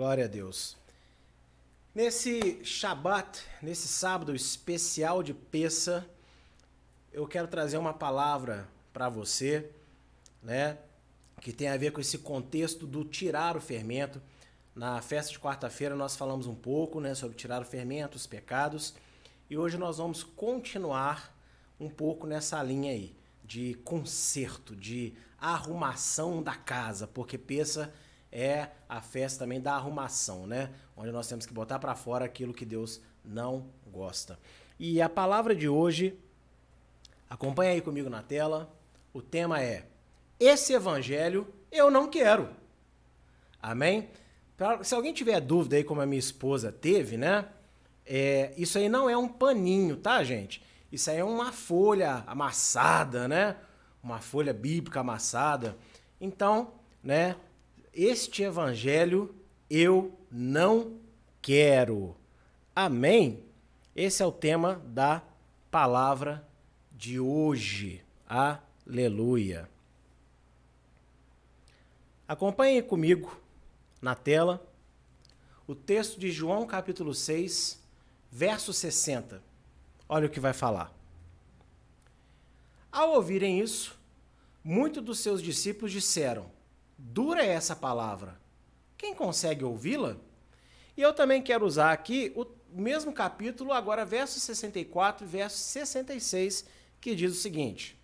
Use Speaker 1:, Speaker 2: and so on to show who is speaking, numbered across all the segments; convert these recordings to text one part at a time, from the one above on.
Speaker 1: Glória a Deus. Nesse Shabat, nesse sábado especial de Peça, eu quero trazer uma palavra para você, né, que tem a ver com esse contexto do tirar o fermento. Na festa de quarta-feira nós falamos um pouco, né, sobre tirar o fermento, os pecados, e hoje nós vamos continuar um pouco nessa linha aí de conserto, de arrumação da casa, porque Peça é a festa também da arrumação, né? Onde nós temos que botar para fora aquilo que Deus não gosta. E a palavra de hoje, acompanha aí comigo na tela. O tema é: Esse evangelho eu não quero. Amém? Se alguém tiver dúvida aí, como a minha esposa teve, né? É, isso aí não é um paninho, tá, gente? Isso aí é uma folha amassada, né? Uma folha bíblica amassada. Então, né? Este evangelho eu não quero. Amém? Esse é o tema da palavra de hoje. Aleluia. Acompanhe comigo na tela o texto de João capítulo 6, verso 60. Olha o que vai falar. Ao ouvirem isso, muitos dos seus discípulos disseram: Dura é essa palavra. Quem consegue ouvi-la? E eu também quero usar aqui o mesmo capítulo, agora verso 64 e verso 66, que diz o seguinte: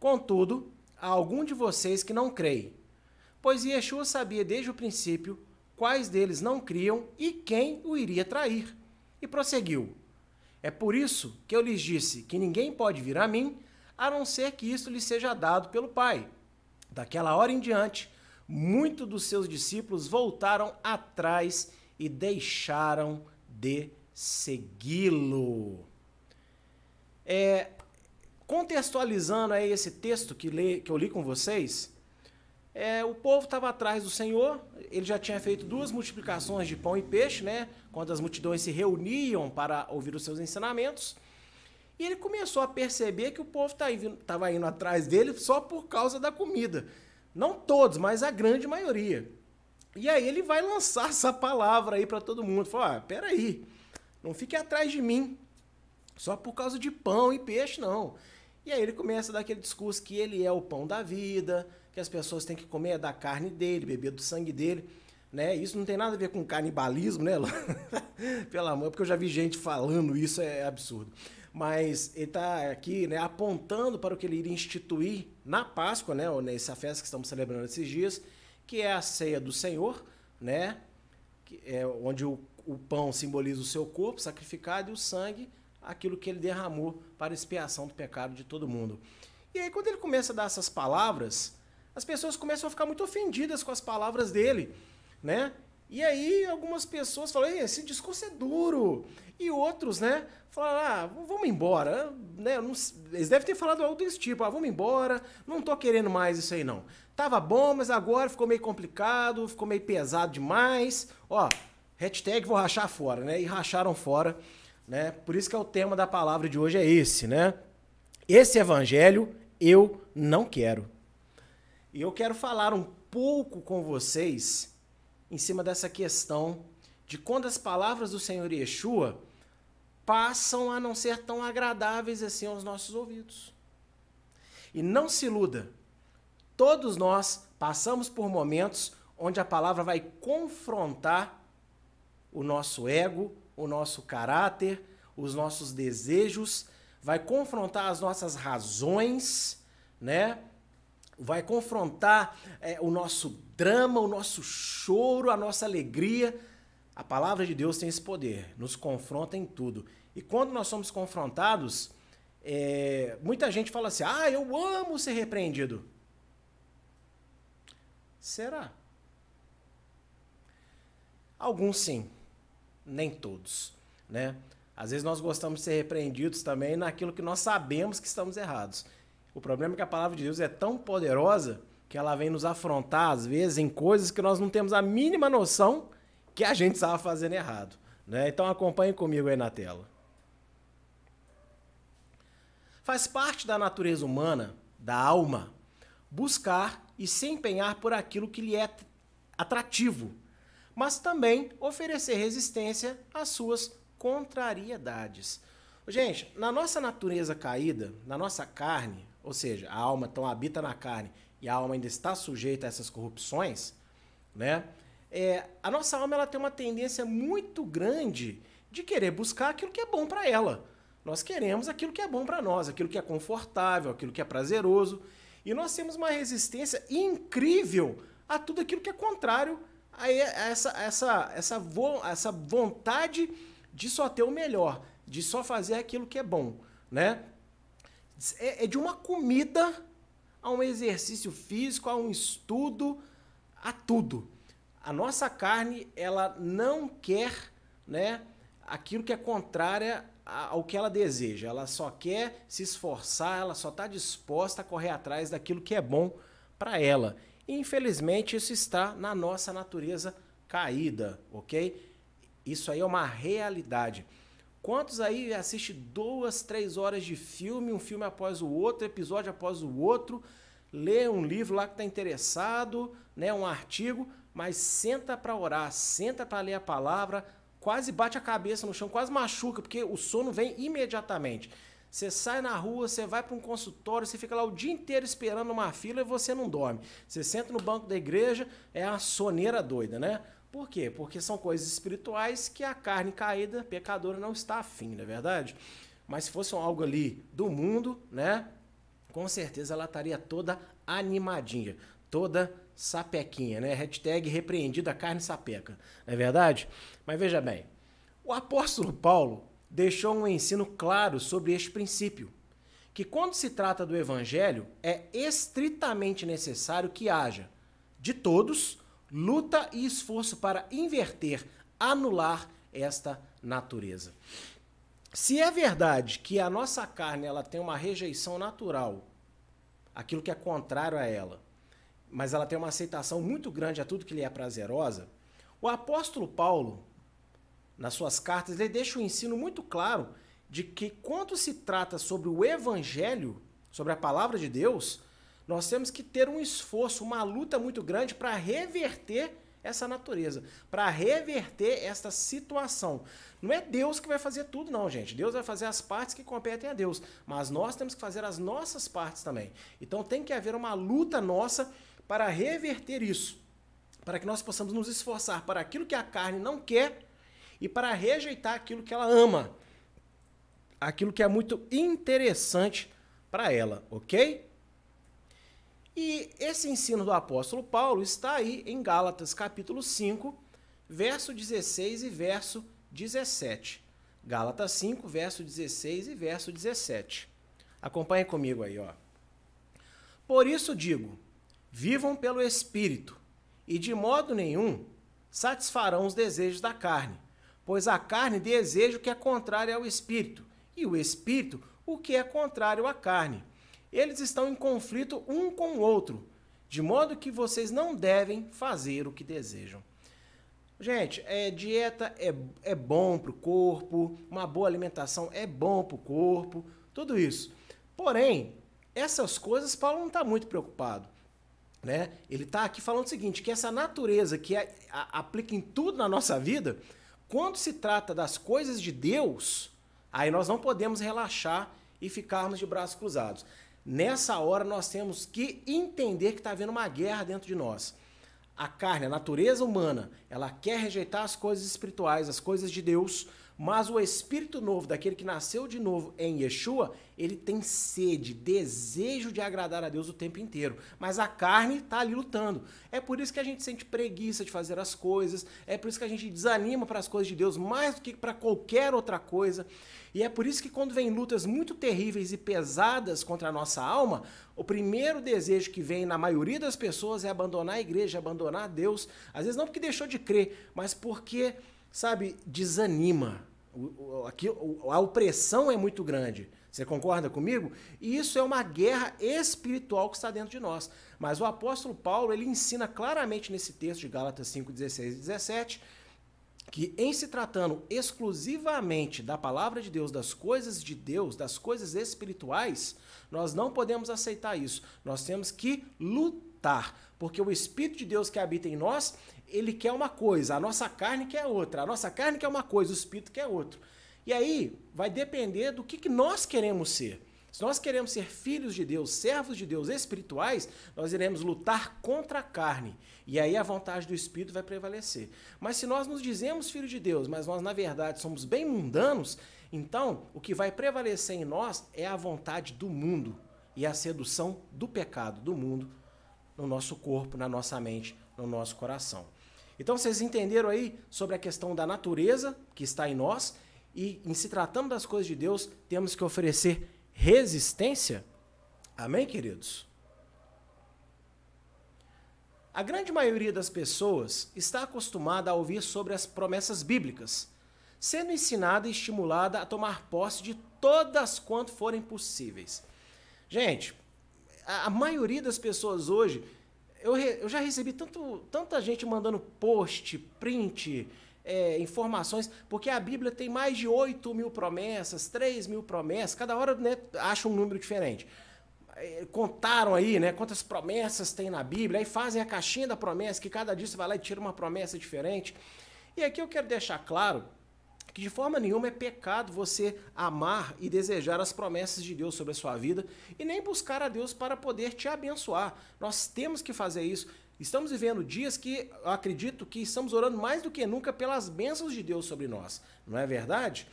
Speaker 1: Contudo, há algum de vocês que não creem, pois Yeshua sabia desde o princípio quais deles não criam e quem o iria trair. E prosseguiu: É por isso que eu lhes disse que ninguém pode vir a mim, a não ser que isto lhe seja dado pelo Pai. Daquela hora em diante, muitos dos seus discípulos voltaram atrás e deixaram de segui-lo. É, contextualizando aí esse texto que, lê, que eu li com vocês, é, o povo estava atrás do Senhor, ele já tinha feito duas multiplicações de pão e peixe, né? Quando as multidões se reuniam para ouvir os seus ensinamentos. E ele começou a perceber que o povo estava tá indo atrás dele só por causa da comida. Não todos, mas a grande maioria. E aí ele vai lançar essa palavra aí para todo mundo. Falar, ah, peraí, não fique atrás de mim, só por causa de pão e peixe, não. E aí ele começa a dar aquele discurso que ele é o pão da vida, que as pessoas têm que comer da carne dele, beber do sangue dele. Né? Isso não tem nada a ver com canibalismo, né? Pelo amor, porque eu já vi gente falando isso, é absurdo mas ele está aqui né, apontando para o que ele iria instituir na Páscoa, né, ou nessa festa que estamos celebrando esses dias, que é a ceia do Senhor, né, que é onde o, o pão simboliza o seu corpo sacrificado e o sangue, aquilo que ele derramou para expiação do pecado de todo mundo. E aí, quando ele começa a dar essas palavras, as pessoas começam a ficar muito ofendidas com as palavras dele, né? E aí algumas pessoas falam, esse discurso é duro. E outros, né, falaram, ah, vamos embora. Né? eles devem ter falado algo desse tipo, ah, vamos embora, não tô querendo mais isso aí não. Tava bom, mas agora ficou meio complicado, ficou meio pesado demais. Ó, hashtag vou rachar fora, né? E racharam fora, né? Por isso que é o tema da palavra de hoje é esse, né? Esse evangelho eu não quero. E eu quero falar um pouco com vocês em cima dessa questão de quando as palavras do Senhor Yeshua passam a não ser tão agradáveis assim aos nossos ouvidos. E não se iluda, todos nós passamos por momentos onde a palavra vai confrontar o nosso ego, o nosso caráter, os nossos desejos, vai confrontar as nossas razões, né? vai confrontar é, o nosso drama, o nosso choro, a nossa alegria. A palavra de Deus tem esse poder, nos confronta em tudo. E quando nós somos confrontados, é, muita gente fala assim: ah, eu amo ser repreendido. Será? Alguns sim, nem todos, né? Às vezes nós gostamos de ser repreendidos também naquilo que nós sabemos que estamos errados. O problema é que a palavra de Deus é tão poderosa que ela vem nos afrontar, às vezes, em coisas que nós não temos a mínima noção que a gente estava fazendo errado. Né? Então acompanhe comigo aí na tela. Faz parte da natureza humana, da alma, buscar e se empenhar por aquilo que lhe é atrativo, mas também oferecer resistência às suas contrariedades. Gente, na nossa natureza caída, na nossa carne, ou seja, a alma então habita na carne e a alma ainda está sujeita a essas corrupções, né? É, a nossa alma ela tem uma tendência muito grande de querer buscar aquilo que é bom para ela. Nós queremos aquilo que é bom para nós, aquilo que é confortável, aquilo que é prazeroso. E nós temos uma resistência incrível a tudo aquilo que é contrário a essa, essa, essa, vo, essa vontade de só ter o melhor, de só fazer aquilo que é bom, né? É, é de uma comida a um exercício físico, a um estudo, a tudo. A nossa carne, ela não quer, né, aquilo que é contrária ao que ela deseja. Ela só quer se esforçar, ela só está disposta a correr atrás daquilo que é bom para ela. E, infelizmente, isso está na nossa natureza caída, ok? Isso aí é uma realidade. Quantos aí assistem duas, três horas de filme, um filme após o outro, episódio após o outro, lê um livro lá que está interessado, né, um artigo, mas senta para orar, senta para ler a palavra, quase bate a cabeça no chão, quase machuca, porque o sono vem imediatamente. Você sai na rua, você vai para um consultório, você fica lá o dia inteiro esperando uma fila e você não dorme. Você senta no banco da igreja, é a soneira doida, né? Por quê? Porque são coisas espirituais que a carne caída, pecadora, não está afim, não é verdade? Mas se fosse algo ali do mundo, né? Com certeza ela estaria toda animadinha, toda sapequinha, né? Hashtag repreendida carne sapeca, não é verdade? Mas veja bem, o apóstolo Paulo deixou um ensino claro sobre este princípio, que quando se trata do evangelho, é estritamente necessário que haja, de todos, luta e esforço para inverter, anular esta natureza. Se é verdade que a nossa carne ela tem uma rejeição natural, aquilo que é contrário a ela, mas ela tem uma aceitação muito grande a tudo que lhe é prazerosa, o apóstolo Paulo, nas suas cartas, ele deixa um ensino muito claro de que quando se trata sobre o evangelho, sobre a palavra de Deus, nós temos que ter um esforço, uma luta muito grande para reverter essa natureza, para reverter esta situação. Não é Deus que vai fazer tudo, não, gente. Deus vai fazer as partes que competem a Deus, mas nós temos que fazer as nossas partes também. Então tem que haver uma luta nossa para reverter isso, para que nós possamos nos esforçar para aquilo que a carne não quer e para rejeitar aquilo que ela ama, aquilo que é muito interessante para ela, ok? E esse ensino do apóstolo Paulo está aí em Gálatas capítulo 5, verso 16 e verso 17. Gálatas 5, verso 16 e verso 17. Acompanhe comigo aí, ó. Por isso digo: vivam pelo espírito, e de modo nenhum satisfarão os desejos da carne Pois a carne deseja o que é contrário ao espírito, e o espírito o que é contrário à carne. Eles estão em conflito um com o outro, de modo que vocês não devem fazer o que desejam. Gente, é, dieta é, é bom para o corpo, uma boa alimentação é bom para o corpo, tudo isso. Porém, essas coisas Paulo não está muito preocupado. Né? Ele está aqui falando o seguinte, que essa natureza que é, a, aplica em tudo na nossa vida, quando se trata das coisas de Deus, aí nós não podemos relaxar e ficarmos de braços cruzados. Nessa hora nós temos que entender que está havendo uma guerra dentro de nós. A carne, a natureza humana, ela quer rejeitar as coisas espirituais, as coisas de Deus, mas o espírito novo, daquele que nasceu de novo em Yeshua, ele tem sede, desejo de agradar a Deus o tempo inteiro. Mas a carne está ali lutando. É por isso que a gente sente preguiça de fazer as coisas, é por isso que a gente desanima para as coisas de Deus mais do que para qualquer outra coisa. E é por isso que quando vem lutas muito terríveis e pesadas contra a nossa alma, o primeiro desejo que vem na maioria das pessoas é abandonar a igreja, abandonar Deus. Às vezes não porque deixou de crer, mas porque sabe, desanima. Aqui, a opressão é muito grande. Você concorda comigo? E isso é uma guerra espiritual que está dentro de nós. Mas o apóstolo Paulo, ele ensina claramente nesse texto de Gálatas 5, 16 e 17, que em se tratando exclusivamente da palavra de Deus, das coisas de Deus, das coisas espirituais, nós não podemos aceitar isso. Nós temos que lutar lutar, porque o Espírito de Deus que habita em nós, ele quer uma coisa, a nossa carne quer outra, a nossa carne quer uma coisa, o Espírito quer outra. E aí vai depender do que, que nós queremos ser. Se nós queremos ser filhos de Deus, servos de Deus espirituais, nós iremos lutar contra a carne. E aí a vontade do Espírito vai prevalecer. Mas se nós nos dizemos filhos de Deus, mas nós na verdade somos bem mundanos, então o que vai prevalecer em nós é a vontade do mundo e a sedução do pecado do mundo no nosso corpo, na nossa mente, no nosso coração. Então vocês entenderam aí sobre a questão da natureza que está em nós e em se tratando das coisas de Deus, temos que oferecer resistência. Amém, queridos? A grande maioria das pessoas está acostumada a ouvir sobre as promessas bíblicas, sendo ensinada e estimulada a tomar posse de todas quanto forem possíveis. Gente, a, maioria das pessoas hoje, eu, eu já recebi tanto, tanta gente mandando post, print, é, informações, porque a Bíblia tem mais de 8 mil promessas, 3 mil promessas, cada hora né, acha um número diferente. É, contaram aí, né, quantas promessas tem na Bíblia, aí fazem a caixinha da promessa, que cada dia você vai lá e tira uma promessa diferente. E aqui eu quero deixar claro que de forma nenhuma é pecado você amar e desejar as promessas de Deus sobre a sua vida e nem buscar a Deus para poder te abençoar. Nós temos que fazer isso. Estamos vivendo dias que acredito que estamos orando mais do que nunca pelas bênçãos de Deus sobre nós, não é verdade?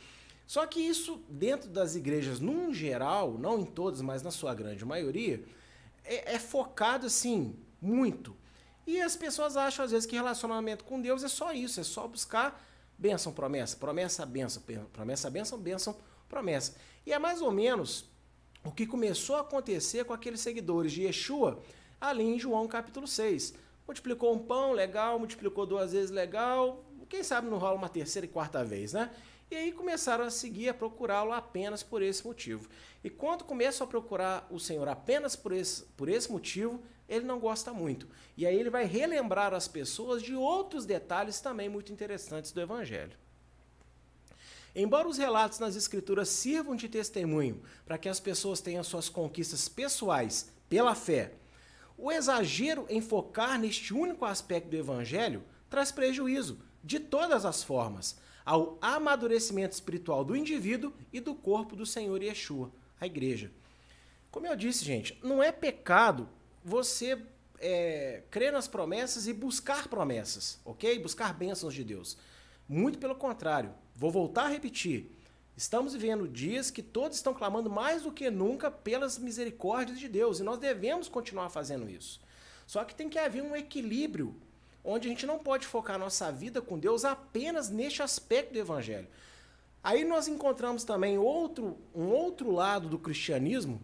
Speaker 1: Só que isso, dentro das igrejas, num geral, não em todas, mas na sua grande maioria, é, é focado assim, muito. E as pessoas acham, às vezes, que relacionamento com Deus é só isso, é só buscar bênção, promessa, promessa, bênção, promessa, bênção, bênção, promessa. E é mais ou menos o que começou a acontecer com aqueles seguidores de Yeshua ali em João capítulo 6. Multiplicou um pão, legal, multiplicou duas vezes, legal. Quem sabe não rola uma terceira e quarta vez, né? E aí começaram a seguir, a procurá-lo apenas por esse motivo. E quando começam a procurar o Senhor apenas por esse, por esse motivo, ele não gosta muito. E aí ele vai relembrar as pessoas de outros detalhes também muito interessantes do Evangelho. Embora os relatos nas Escrituras sirvam de testemunho para que as pessoas tenham suas conquistas pessoais pela fé o exagero em focar neste único aspecto do evangelho traz prejuízo, de todas as formas, ao amadurecimento espiritual do indivíduo e do corpo do Senhor Yeshua, a igreja. Como eu disse, gente, não é pecado você é, crer nas promessas e buscar promessas, ok? Buscar bênçãos de Deus. Muito pelo contrário. Vou voltar a repetir. Estamos vivendo dias que todos estão clamando mais do que nunca pelas misericórdias de Deus e nós devemos continuar fazendo isso. Só que tem que haver um equilíbrio onde a gente não pode focar nossa vida com Deus apenas neste aspecto do evangelho. Aí nós encontramos também outro, um outro lado do cristianismo,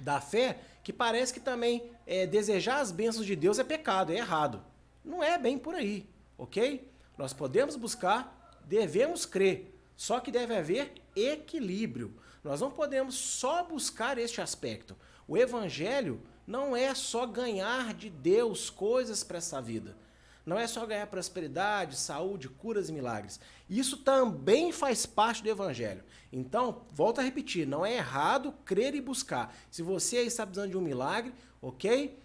Speaker 1: da fé, que parece que também é, desejar as bênçãos de Deus é pecado, é errado. Não é bem por aí, ok? Nós podemos buscar, devemos crer, só que deve haver equilíbrio. Nós não podemos só buscar este aspecto. O evangelho não é só ganhar de Deus coisas para essa vida. Não é só ganhar prosperidade, saúde, curas e milagres. Isso também faz parte do evangelho. Então, volto a repetir, não é errado crer e buscar. Se você está precisando de um milagre, ok?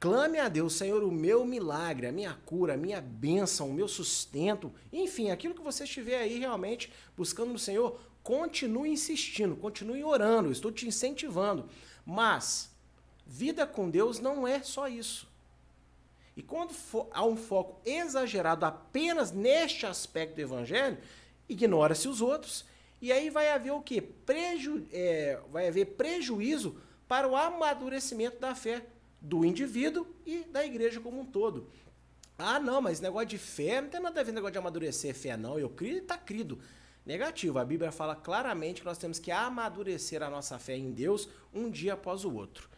Speaker 1: Clame a Deus, Senhor, o meu milagre, a minha cura, a minha bênção, o meu sustento, enfim, aquilo que você estiver aí realmente buscando no Senhor, continue insistindo, continue orando, estou te incentivando. Mas vida com Deus não é só isso. E quando há um foco exagerado apenas neste aspecto do evangelho, ignora-se os outros, e aí vai haver o quê? Preju é, vai haver prejuízo para o amadurecimento da fé do indivíduo e da igreja como um todo. Ah, não, mas negócio de fé não tem nada a ver com negócio de amadurecer fé, não. Eu crio e está crido. Negativo. A Bíblia fala claramente que nós temos que amadurecer a nossa fé em Deus um dia após o outro.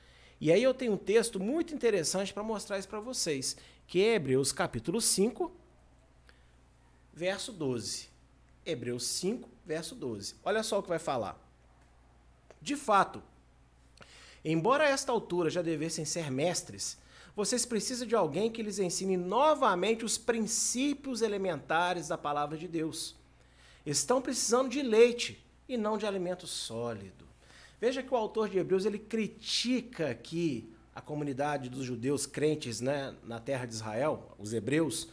Speaker 1: E aí eu tenho um texto muito interessante para mostrar isso para vocês, que é Hebreus capítulo 5, verso 12. Hebreus 5, verso 12. Olha só o que vai falar. De fato, Embora a esta altura já devessem ser mestres, vocês precisam de alguém que lhes ensine novamente os princípios elementares da palavra de Deus. Estão precisando de leite e não de alimento sólido. Veja que o autor de Hebreus ele critica aqui a comunidade dos judeus crentes né, na terra de Israel, os hebreus,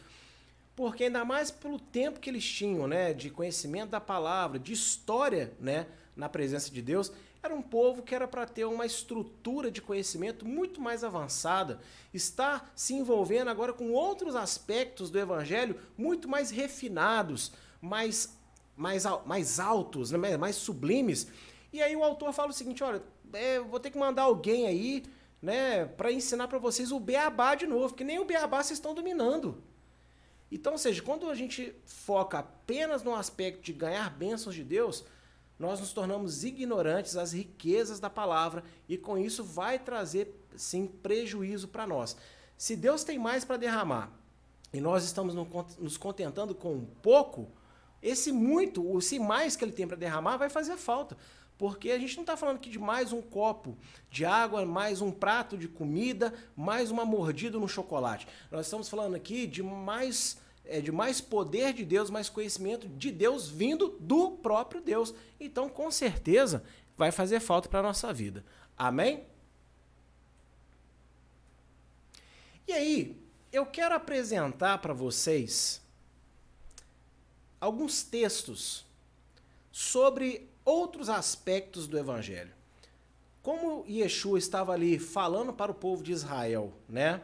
Speaker 1: porque ainda mais pelo tempo que eles tinham, né, de conhecimento da palavra, de história, né, na presença de Deus, era um povo que era para ter uma estrutura de conhecimento muito mais avançada, está se envolvendo agora com outros aspectos do evangelho muito mais refinados, mais mais, mais altos, né, mais sublimes. E aí o autor fala o seguinte, olha, é, vou ter que mandar alguém aí né, para ensinar para vocês o beabá de novo, porque nem o beabá vocês estão dominando. Então, ou seja, quando a gente foca apenas no aspecto de ganhar bênçãos de Deus, nós nos tornamos ignorantes às riquezas da palavra e com isso vai trazer sim prejuízo para nós. Se Deus tem mais para derramar e nós estamos nos contentando com pouco, esse muito, o se mais que ele tem para derramar vai fazer falta. Porque a gente não está falando aqui de mais um copo de água, mais um prato de comida, mais uma mordida no chocolate. Nós estamos falando aqui de mais, é, de mais poder de Deus, mais conhecimento de Deus vindo do próprio Deus. Então, com certeza, vai fazer falta para a nossa vida. Amém? E aí, eu quero apresentar para vocês alguns textos sobre outros aspectos do evangelho. Como Yeshua estava ali falando para o povo de Israel, né?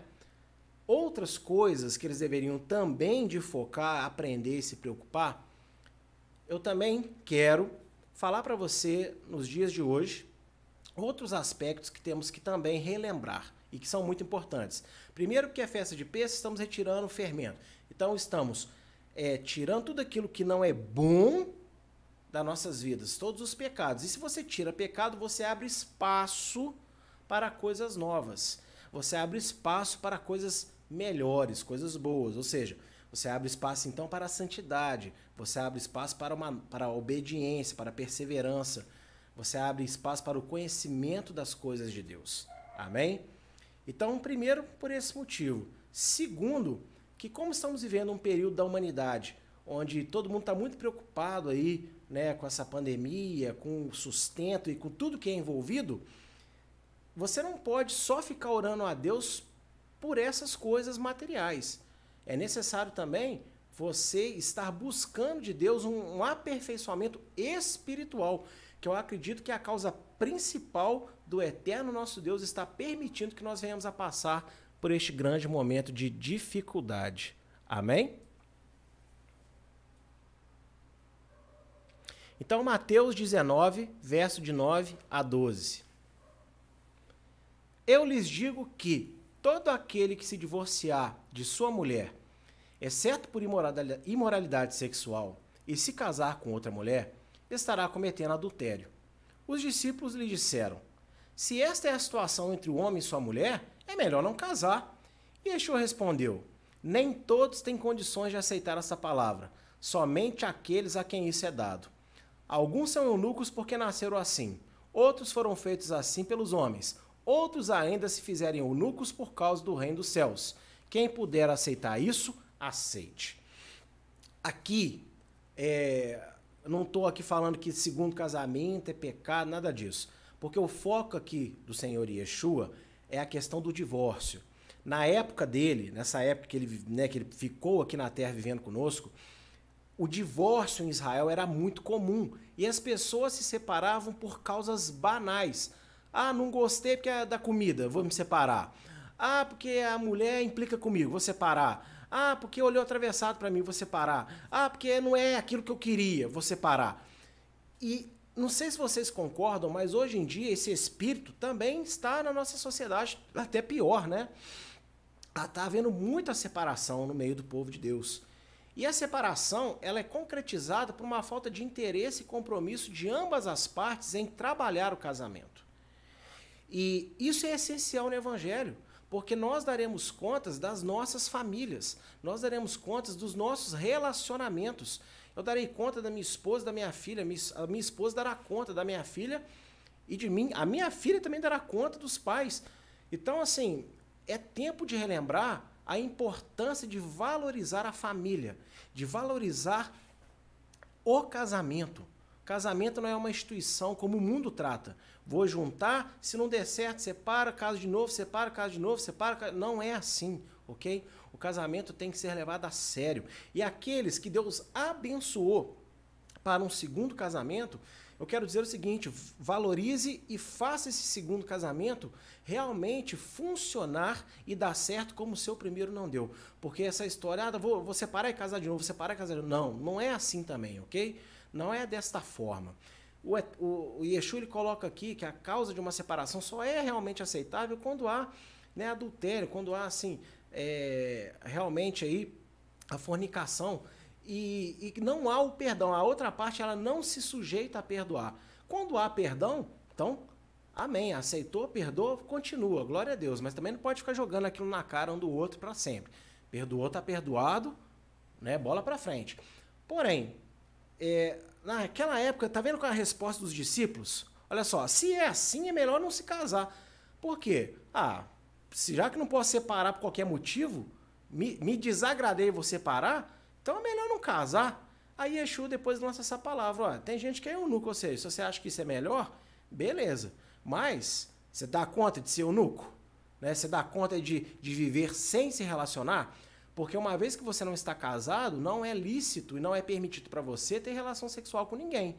Speaker 1: Outras coisas que eles deveriam também de focar, aprender e se preocupar, eu também quero falar para você nos dias de hoje outros aspectos que temos que também relembrar e que são muito importantes. Primeiro, que é festa de peça, estamos retirando o fermento. Então, estamos é, tirando tudo aquilo que não é bom das nossas vidas, todos os pecados. E se você tira pecado, você abre espaço para coisas novas. Você abre espaço para coisas melhores, coisas boas. Ou seja, você abre espaço então para a santidade, você abre espaço para, uma, para a obediência, para a perseverança, você abre espaço para o conhecimento das coisas de Deus. Amém? Então, primeiro, por esse motivo. Segundo, que como estamos vivendo um período da humanidade onde todo mundo está muito preocupado aí né, com essa pandemia, com o sustento e com tudo que é envolvido, você não pode só ficar orando a Deus por essas coisas materiais. É necessário também você estar buscando de Deus um, um aperfeiçoamento espiritual, que eu acredito que é a causa principal do eterno nosso Deus está permitindo que nós venhamos a passar por este grande momento de dificuldade. Amém? Então, Mateus 19, verso de 9 a 12. Eu lhes digo que todo aquele que se divorciar de sua mulher, exceto por imoralidade sexual, e se casar com outra mulher, estará cometendo adultério. Os discípulos lhe disseram: Se esta é a situação entre o homem e sua mulher, é melhor não casar. E Yeshua respondeu: Nem todos têm condições de aceitar essa palavra, somente aqueles a quem isso é dado. Alguns são eunucos porque nasceram assim, outros foram feitos assim pelos homens, outros ainda se fizerem eunucos por causa do reino dos céus. Quem puder aceitar isso, aceite. Aqui, é, não estou aqui falando que segundo casamento é pecado, nada disso. Porque o foco aqui do Senhor Yeshua é a questão do divórcio. Na época dele, nessa época que ele, né, que ele ficou aqui na terra vivendo conosco, o divórcio em Israel era muito comum e as pessoas se separavam por causas banais. Ah, não gostei porque é da comida, vou me separar. Ah, porque a mulher implica comigo, vou separar. Ah, porque olhou atravessado para mim, vou separar. Ah, porque não é aquilo que eu queria, vou separar. E não sei se vocês concordam, mas hoje em dia esse espírito também está na nossa sociedade, até pior, né? Está havendo muita separação no meio do povo de Deus. E a separação ela é concretizada por uma falta de interesse e compromisso de ambas as partes em trabalhar o casamento. E isso é essencial no Evangelho, porque nós daremos contas das nossas famílias, nós daremos contas dos nossos relacionamentos. Eu darei conta da minha esposa, da minha filha, a minha esposa dará conta da minha filha e de mim. A minha filha também dará conta dos pais. Então, assim, é tempo de relembrar a importância de valorizar a família, de valorizar o casamento. Casamento não é uma instituição como o mundo trata. Vou juntar, se não der certo, separa, casa de novo, separa, casa de novo, separa. Não é assim, ok? O casamento tem que ser levado a sério. E aqueles que Deus abençoou para um segundo casamento, eu quero dizer o seguinte: valorize e faça esse segundo casamento realmente funcionar e dar certo como o seu primeiro não deu. Porque essa história, ah, vou, vou separar e casar de novo, separar e casar de novo. Não, não é assim também, ok? Não é desta forma. O, o, o Yeshua ele coloca aqui que a causa de uma separação só é realmente aceitável quando há né, adultério, quando há assim é, realmente aí a fornicação e, e não há o perdão. A outra parte ela não se sujeita a perdoar. Quando há perdão, então Amém. Aceitou, perdoa, continua. Glória a Deus. Mas também não pode ficar jogando aquilo na cara um do outro para sempre. Perdoou, tá perdoado, né? Bola para frente. Porém, é, naquela época, tá vendo qual é a resposta dos discípulos? Olha só, se é assim, é melhor não se casar. Por quê? Ah, já que não posso separar por qualquer motivo, me, me desagradei vou separar, então é melhor não casar. Aí Exu depois lança essa palavra, ó, tem gente que é eunuco, ou seja, se você acha que isso é melhor, beleza. Mas você dá conta de ser eunuco? Né? Você dá conta de, de viver sem se relacionar? Porque uma vez que você não está casado, não é lícito e não é permitido para você ter relação sexual com ninguém.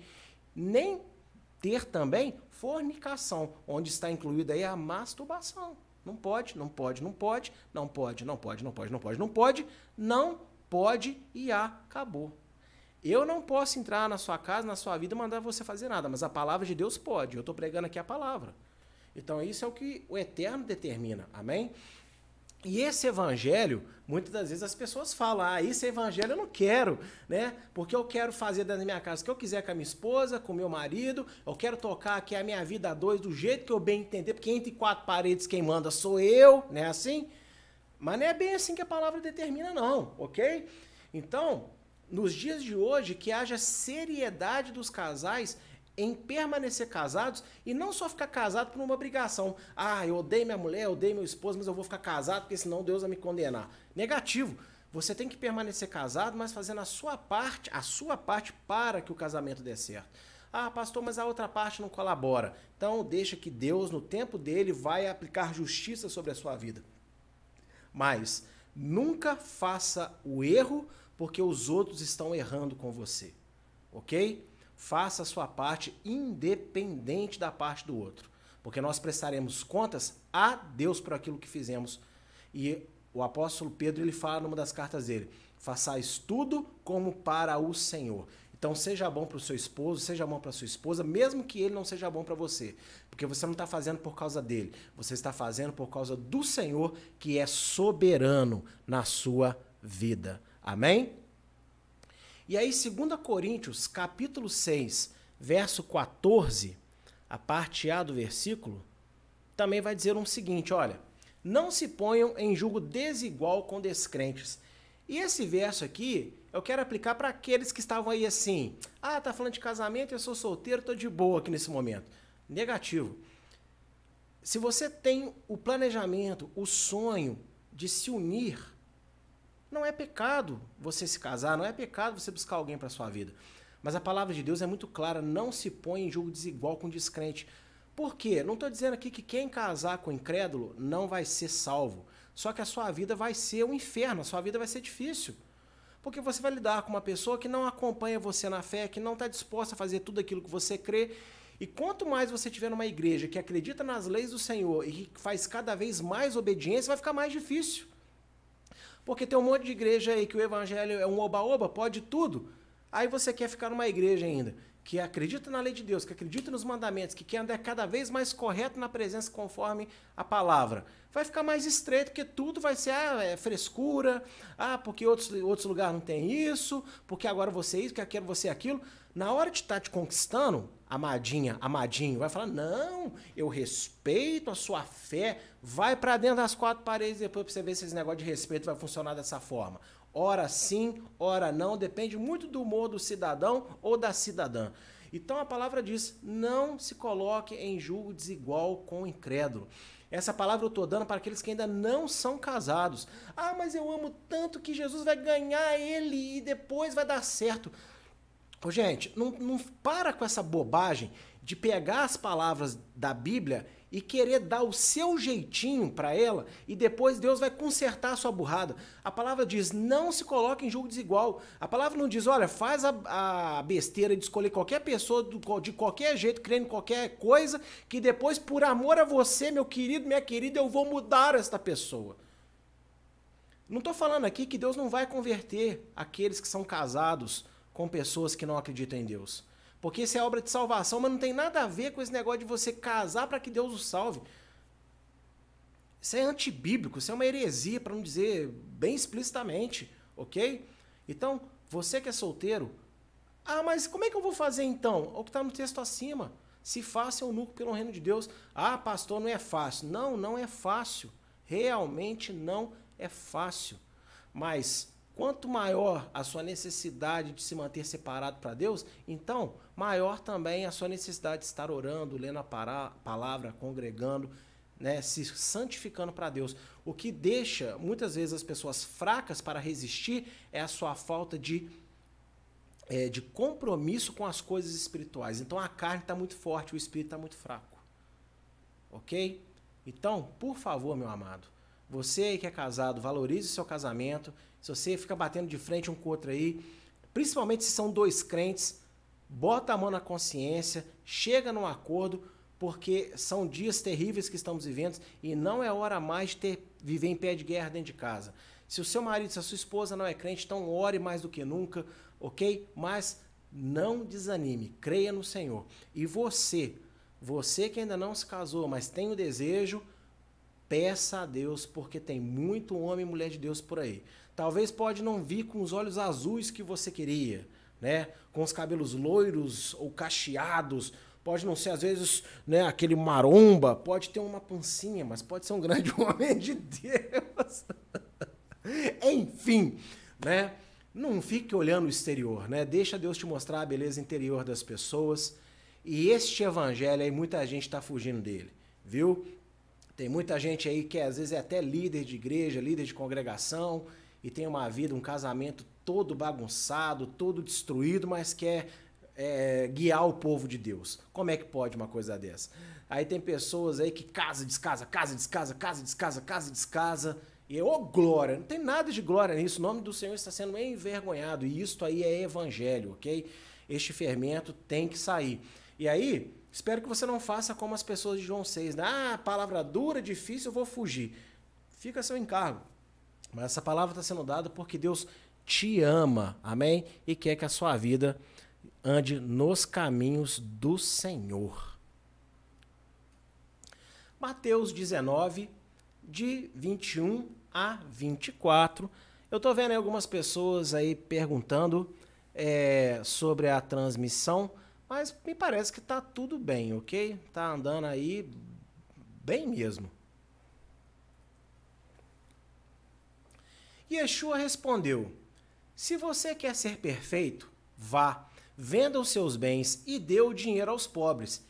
Speaker 1: Nem ter também fornicação, onde está incluída aí a masturbação. Não pode, não pode, não pode, não pode, não pode, não pode, não pode, não pode, não pode e acabou. Eu não posso entrar na sua casa, na sua vida mandar você fazer nada, mas a palavra de Deus pode. Eu estou pregando aqui a palavra. Então, isso é o que o Eterno determina. Amém? E esse evangelho, muitas das vezes as pessoas falam: ah, esse evangelho eu não quero, né? Porque eu quero fazer dentro da minha casa o que eu quiser com a minha esposa, com o meu marido, eu quero tocar aqui a minha vida a dois do jeito que eu bem entender, porque entre quatro paredes quem manda sou eu, né? Assim? Mas não é bem assim que a palavra determina, não, ok? Então, nos dias de hoje, que haja seriedade dos casais em permanecer casados e não só ficar casado por uma obrigação. Ah, eu odeio minha mulher, eu odeio meu esposo, mas eu vou ficar casado porque senão Deus vai me condenar. Negativo. Você tem que permanecer casado, mas fazendo a sua parte, a sua parte para que o casamento dê certo. Ah, pastor, mas a outra parte não colabora. Então deixa que Deus, no tempo dele, vai aplicar justiça sobre a sua vida. Mas nunca faça o erro porque os outros estão errando com você. Ok? Faça a sua parte independente da parte do outro. Porque nós prestaremos contas a Deus por aquilo que fizemos. E o apóstolo Pedro ele fala numa das cartas dele: façais tudo como para o Senhor. Então seja bom para o seu esposo, seja bom para sua esposa, mesmo que ele não seja bom para você. Porque você não está fazendo por causa dele, você está fazendo por causa do Senhor que é soberano na sua vida. Amém? E aí, 2 Coríntios, capítulo 6, verso 14, a parte A do versículo, também vai dizer um seguinte, olha, não se ponham em julgo desigual com descrentes. E esse verso aqui, eu quero aplicar para aqueles que estavam aí assim, ah, tá falando de casamento, eu sou solteiro, tô de boa aqui nesse momento. Negativo. Se você tem o planejamento, o sonho de se unir não é pecado você se casar, não é pecado você buscar alguém para sua vida. Mas a palavra de Deus é muito clara, não se põe em julgo desigual com descrente. Por quê? Não estou dizendo aqui que quem casar com incrédulo não vai ser salvo. Só que a sua vida vai ser um inferno, a sua vida vai ser difícil. Porque você vai lidar com uma pessoa que não acompanha você na fé, que não está disposta a fazer tudo aquilo que você crê. E quanto mais você tiver numa igreja que acredita nas leis do Senhor e que faz cada vez mais obediência, vai ficar mais difícil. Porque tem um monte de igreja aí que o evangelho é um oba-oba, pode tudo. Aí você quer ficar numa igreja ainda que acredita na lei de Deus, que acredita nos mandamentos, que quer andar cada vez mais correto na presença conforme a palavra. Vai ficar mais estreito, porque tudo vai ser ah, é frescura, ah, porque outros, outros lugares não tem isso, porque agora você é isso, porque aquilo você é aquilo. Na hora de estar tá te conquistando, amadinha, amadinho, vai falar: não, eu respeito a sua fé, vai para dentro das quatro paredes depois para você ver se esse negócio de respeito vai funcionar dessa forma. Ora sim, ora não, depende muito do humor do cidadão ou da cidadã. Então a palavra diz: não se coloque em julgo desigual com o incrédulo. Essa palavra eu estou dando para aqueles que ainda não são casados. Ah, mas eu amo tanto que Jesus vai ganhar ele e depois vai dar certo. Gente, não, não para com essa bobagem de pegar as palavras da Bíblia e querer dar o seu jeitinho para ela e depois Deus vai consertar a sua burrada. A palavra diz: não se coloque em julgo desigual. A palavra não diz: olha, faz a, a besteira de escolher qualquer pessoa do, de qualquer jeito, crendo em qualquer coisa, que depois, por amor a você, meu querido, minha querida, eu vou mudar esta pessoa. Não estou falando aqui que Deus não vai converter aqueles que são casados com pessoas que não acreditam em Deus. Porque isso é obra de salvação, mas não tem nada a ver com esse negócio de você casar para que Deus o salve. Isso é antibíblico, isso é uma heresia, para não dizer bem explicitamente, ok? Então, você que é solteiro, ah, mas como é que eu vou fazer então? O que está no texto acima. Se faça eunuco pelo reino de Deus. Ah, pastor, não é fácil. Não, não é fácil. Realmente não é fácil. Mas quanto maior a sua necessidade de se manter separado para Deus, então maior também a sua necessidade de estar orando, lendo a palavra, congregando, né, se santificando para Deus. O que deixa muitas vezes as pessoas fracas para resistir é a sua falta de, é, de compromisso com as coisas espirituais. Então a carne está muito forte, o espírito está muito fraco. Ok? Então, por favor, meu amado, você que é casado, valorize o seu casamento. Se você fica batendo de frente um com o outro aí, principalmente se são dois crentes, bota a mão na consciência, chega num acordo, porque são dias terríveis que estamos vivendo e não é hora mais de ter, viver em pé de guerra dentro de casa. Se o seu marido, se a sua esposa não é crente, então ore mais do que nunca, ok? Mas não desanime, creia no Senhor. E você, você que ainda não se casou, mas tem o desejo, Peça a Deus, porque tem muito homem e mulher de Deus por aí. Talvez pode não vir com os olhos azuis que você queria, né? Com os cabelos loiros ou cacheados, pode não ser às vezes, né, aquele maromba, pode ter uma pancinha, mas pode ser um grande homem de Deus. Enfim, né? Não fique olhando o exterior, né? Deixa Deus te mostrar a beleza interior das pessoas. E este evangelho aí muita gente está fugindo dele, viu? Tem muita gente aí que às vezes é até líder de igreja, líder de congregação e tem uma vida, um casamento todo bagunçado, todo destruído, mas quer é, guiar o povo de Deus. Como é que pode uma coisa dessa? Aí tem pessoas aí que casa, descasa, casa, descasa, casa, descasa, casa, descasa. E ô oh, glória, não tem nada de glória nisso. O nome do Senhor está sendo envergonhado. E isto aí é evangelho, ok? Este fermento tem que sair. E aí, Espero que você não faça como as pessoas de João 6, né? Ah, palavra dura, difícil, eu vou fugir. Fica seu encargo. Mas essa palavra está sendo dada porque Deus te ama, amém? E quer que a sua vida ande nos caminhos do Senhor. Mateus 19, de 21 a 24. Eu estou vendo algumas pessoas aí perguntando é, sobre a transmissão. Mas me parece que tá tudo bem, ok? Tá andando aí bem mesmo. Yeshua respondeu: Se você quer ser perfeito, vá, venda os seus bens e dê o dinheiro aos pobres,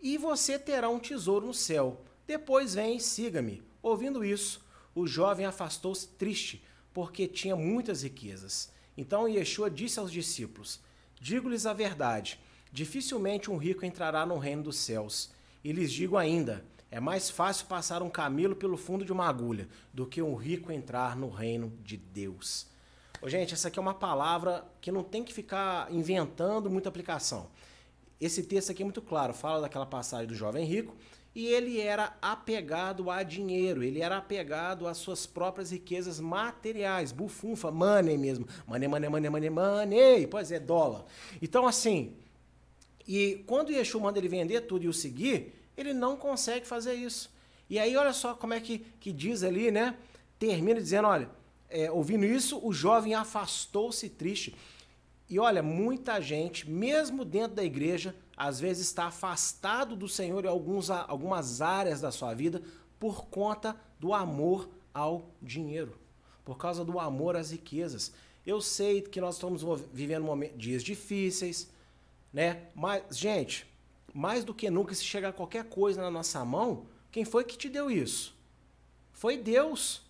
Speaker 1: e você terá um tesouro no céu. Depois vem e siga-me. Ouvindo isso, o jovem afastou-se triste, porque tinha muitas riquezas. Então Yeshua disse aos discípulos: Digo-lhes a verdade Dificilmente um rico entrará no reino dos céus. E lhes digo ainda: é mais fácil passar um camelo pelo fundo de uma agulha do que um rico entrar no reino de Deus. Ô, gente, essa aqui é uma palavra que não tem que ficar inventando muita aplicação. Esse texto aqui é muito claro, fala daquela passagem do jovem rico, e ele era apegado a dinheiro, ele era apegado às suas próprias riquezas materiais, bufunfa, money mesmo. Money, money, money, money, money. Pois é, dólar. Então, assim, e quando Yeshua manda ele vender tudo e o seguir, ele não consegue fazer isso. E aí, olha só como é que, que diz ali, né? Termina dizendo: olha, é, ouvindo isso, o jovem afastou-se triste. E olha, muita gente, mesmo dentro da igreja, às vezes está afastado do Senhor em alguns, algumas áreas da sua vida por conta do amor ao dinheiro, por causa do amor às riquezas. Eu sei que nós estamos vivendo dias difíceis, né? Mas, gente, mais do que nunca, se chegar qualquer coisa na nossa mão, quem foi que te deu isso? Foi Deus.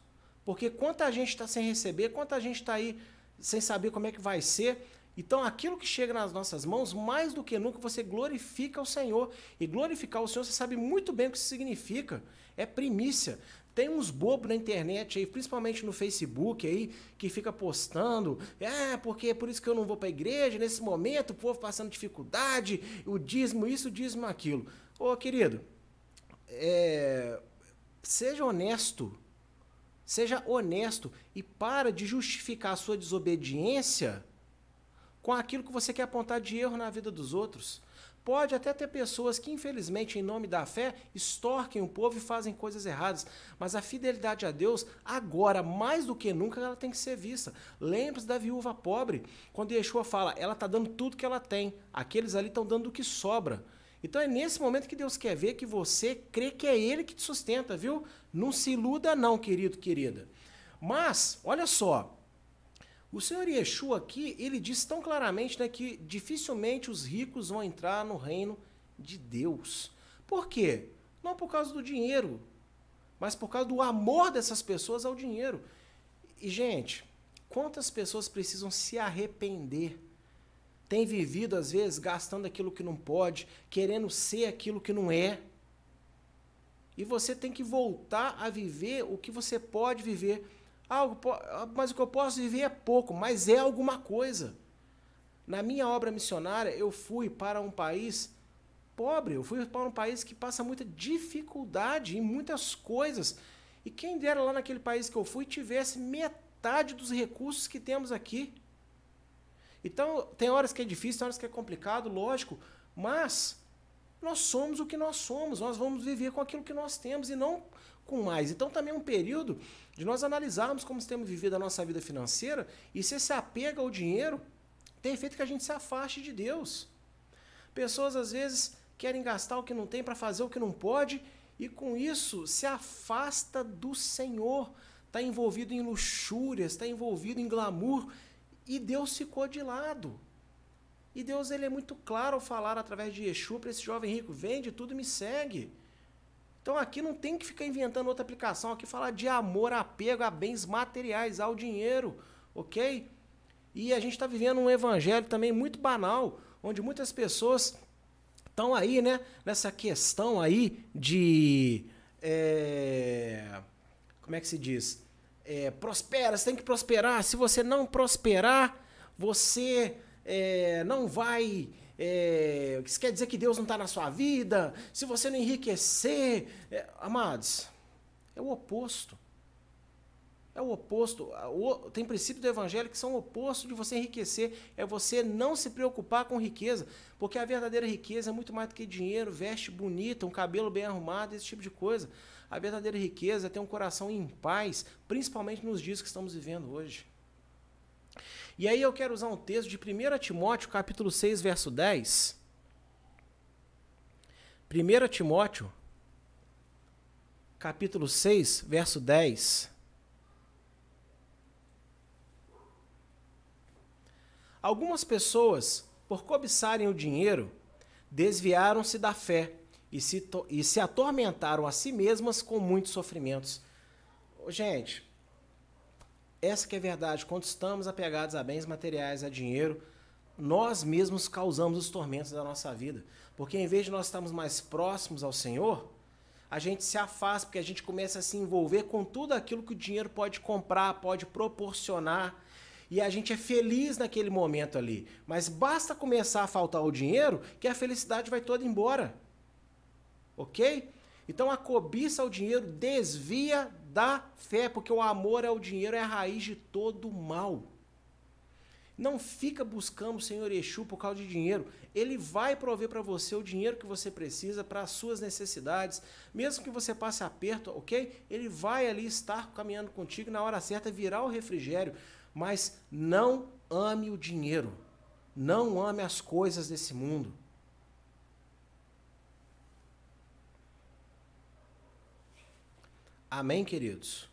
Speaker 1: Porque quanta gente está sem receber, quanta gente está aí sem saber como é que vai ser. Então, aquilo que chega nas nossas mãos, mais do que nunca, você glorifica o Senhor. E glorificar o Senhor, você sabe muito bem o que isso significa. É primícia. Tem uns bobos na internet aí, principalmente no Facebook aí, que fica postando, é, porque é por isso que eu não vou para a igreja, nesse momento, o povo passando dificuldade, o dízimo isso, o dízimo aquilo. Ô, querido, é, seja honesto. Seja honesto e para de justificar a sua desobediência com aquilo que você quer apontar de erro na vida dos outros. Pode até ter pessoas que, infelizmente, em nome da fé, extorquem o povo e fazem coisas erradas. Mas a fidelidade a Deus, agora, mais do que nunca, ela tem que ser vista. Lembre-se da viúva pobre. Quando Yeshua fala, ela está dando tudo que ela tem. Aqueles ali estão dando o que sobra. Então é nesse momento que Deus quer ver que você crê que é Ele que te sustenta, viu? Não se iluda, não, querido, querida. Mas, olha só, o Senhor Yeshua aqui, ele diz tão claramente né, que dificilmente os ricos vão entrar no reino de Deus. Por quê? Não por causa do dinheiro, mas por causa do amor dessas pessoas ao dinheiro. E, gente, quantas pessoas precisam se arrepender? Tem vivido, às vezes, gastando aquilo que não pode, querendo ser aquilo que não é. E você tem que voltar a viver o que você pode viver Algo, mas o que eu posso viver é pouco, mas é alguma coisa. Na minha obra missionária, eu fui para um país pobre, eu fui para um país que passa muita dificuldade em muitas coisas. E quem dera lá naquele país que eu fui tivesse metade dos recursos que temos aqui. Então, tem horas que é difícil, tem horas que é complicado, lógico, mas nós somos o que nós somos, nós vamos viver com aquilo que nós temos e não com mais. Então também é um período de nós analisarmos como temos vivido a nossa vida financeira e se esse apego ao dinheiro tem feito que a gente se afaste de Deus. Pessoas às vezes querem gastar o que não tem para fazer o que não pode e com isso se afasta do Senhor. Está envolvido em luxúrias, está envolvido em glamour e Deus ficou de lado. E Deus ele é muito claro ao falar através de Yeshua para esse jovem rico: vende tudo e me segue. Então aqui não tem que ficar inventando outra aplicação, aqui fala de amor, apego a bens materiais, ao dinheiro, ok? E a gente está vivendo um evangelho também muito banal, onde muitas pessoas estão aí, né, nessa questão aí de. É, como é que se diz? É, prospera, você tem que prosperar. Se você não prosperar, você é, não vai é, isso quer dizer que Deus não está na sua vida, se você não enriquecer. É, amados, é o oposto. É o oposto. Tem princípios do evangelho que são o oposto de você enriquecer. É você não se preocupar com riqueza. Porque a verdadeira riqueza é muito mais do que dinheiro, veste bonita, um cabelo bem arrumado, esse tipo de coisa. A verdadeira riqueza é ter um coração em paz, principalmente nos dias que estamos vivendo hoje. E aí eu quero usar um texto de 1 Timóteo, capítulo 6, verso 10. 1 Timóteo, capítulo 6, verso 10. Algumas pessoas, por cobiçarem o dinheiro, desviaram-se da fé e se, e se atormentaram a si mesmas com muitos sofrimentos. Gente, essa que é a verdade. Quando estamos apegados a bens materiais, a dinheiro, nós mesmos causamos os tormentos da nossa vida. Porque em vez de nós estarmos mais próximos ao Senhor, a gente se afasta, porque a gente começa a se envolver com tudo aquilo que o dinheiro pode comprar, pode proporcionar. E a gente é feliz naquele momento ali. Mas basta começar a faltar o dinheiro que a felicidade vai toda embora. Ok? Então a cobiça ao dinheiro desvia da fé, porque o amor ao dinheiro é a raiz de todo mal. Não fica buscando o Senhor Exu por causa de dinheiro. Ele vai prover para você o dinheiro que você precisa para as suas necessidades. Mesmo que você passe aperto, ok? Ele vai ali estar caminhando contigo na hora certa, virar o refrigério. Mas não ame o dinheiro. Não ame as coisas desse mundo. Amém, queridos?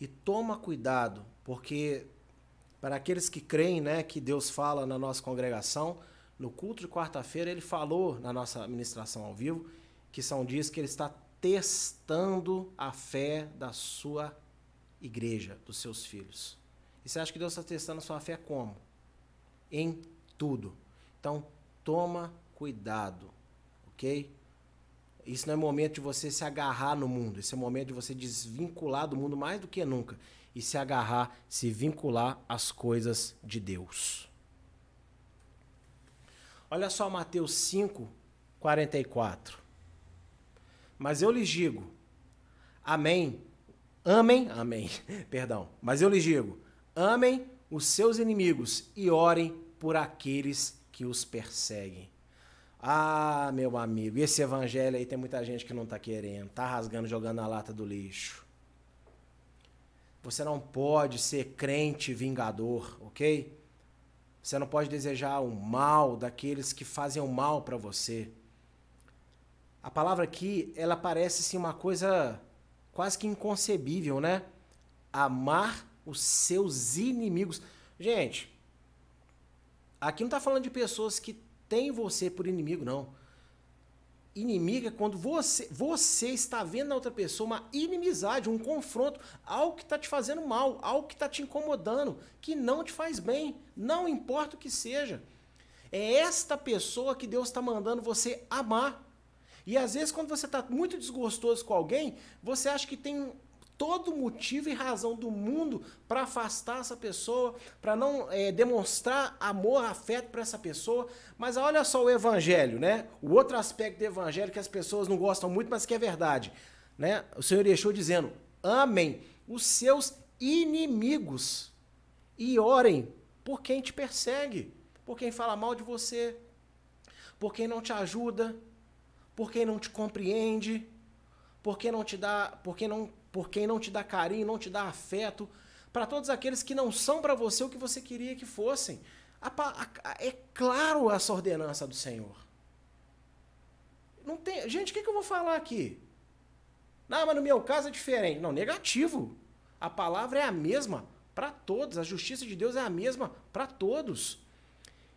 Speaker 1: E toma cuidado, porque para aqueles que creem, né, que Deus fala na nossa congregação, no culto de quarta-feira ele falou na nossa ministração ao vivo que são dias que ele está testando a fé da sua igreja, dos seus filhos. E você acha que Deus está testando a sua fé como? Em tudo. Então, toma cuidado, ok? Isso não é momento de você se agarrar no mundo, isso é momento de você desvincular do mundo mais do que nunca e se agarrar, se vincular às coisas de Deus. Olha só Mateus 5, 44. Mas eu lhes digo, amém, amem, amém, perdão, mas eu lhes digo, amem os seus inimigos e orem por aqueles que os perseguem. Ah, meu amigo, esse evangelho aí tem muita gente que não está querendo, está rasgando, jogando na lata do lixo. Você não pode ser crente vingador, ok? Você não pode desejar o mal daqueles que fazem o mal para você. A palavra aqui, ela parece assim uma coisa quase que inconcebível, né? Amar os seus inimigos. Gente, aqui não está falando de pessoas que têm você por inimigo, não. Inimigo é quando você, você está vendo na outra pessoa uma inimizade, um confronto, algo que está te fazendo mal, algo que está te incomodando, que não te faz bem, não importa o que seja. É esta pessoa que Deus está mandando você amar. E às vezes, quando você está muito desgostoso com alguém, você acha que tem todo motivo e razão do mundo para afastar essa pessoa, para não é, demonstrar amor, afeto para essa pessoa. Mas olha só o evangelho, né? O outro aspecto do evangelho que as pessoas não gostam muito, mas que é verdade, né? O Senhor deixou dizendo: amem os seus inimigos e orem por quem te persegue, por quem fala mal de você, por quem não te ajuda, por quem não te compreende, por quem não te dá, por quem não por quem não te dá carinho, não te dá afeto, para todos aqueles que não são para você o que você queria que fossem. É claro essa ordenança do Senhor. Não tem, gente, o que, que eu vou falar aqui? Não, mas no meu caso é diferente. Não, negativo. A palavra é a mesma para todos. A justiça de Deus é a mesma para todos.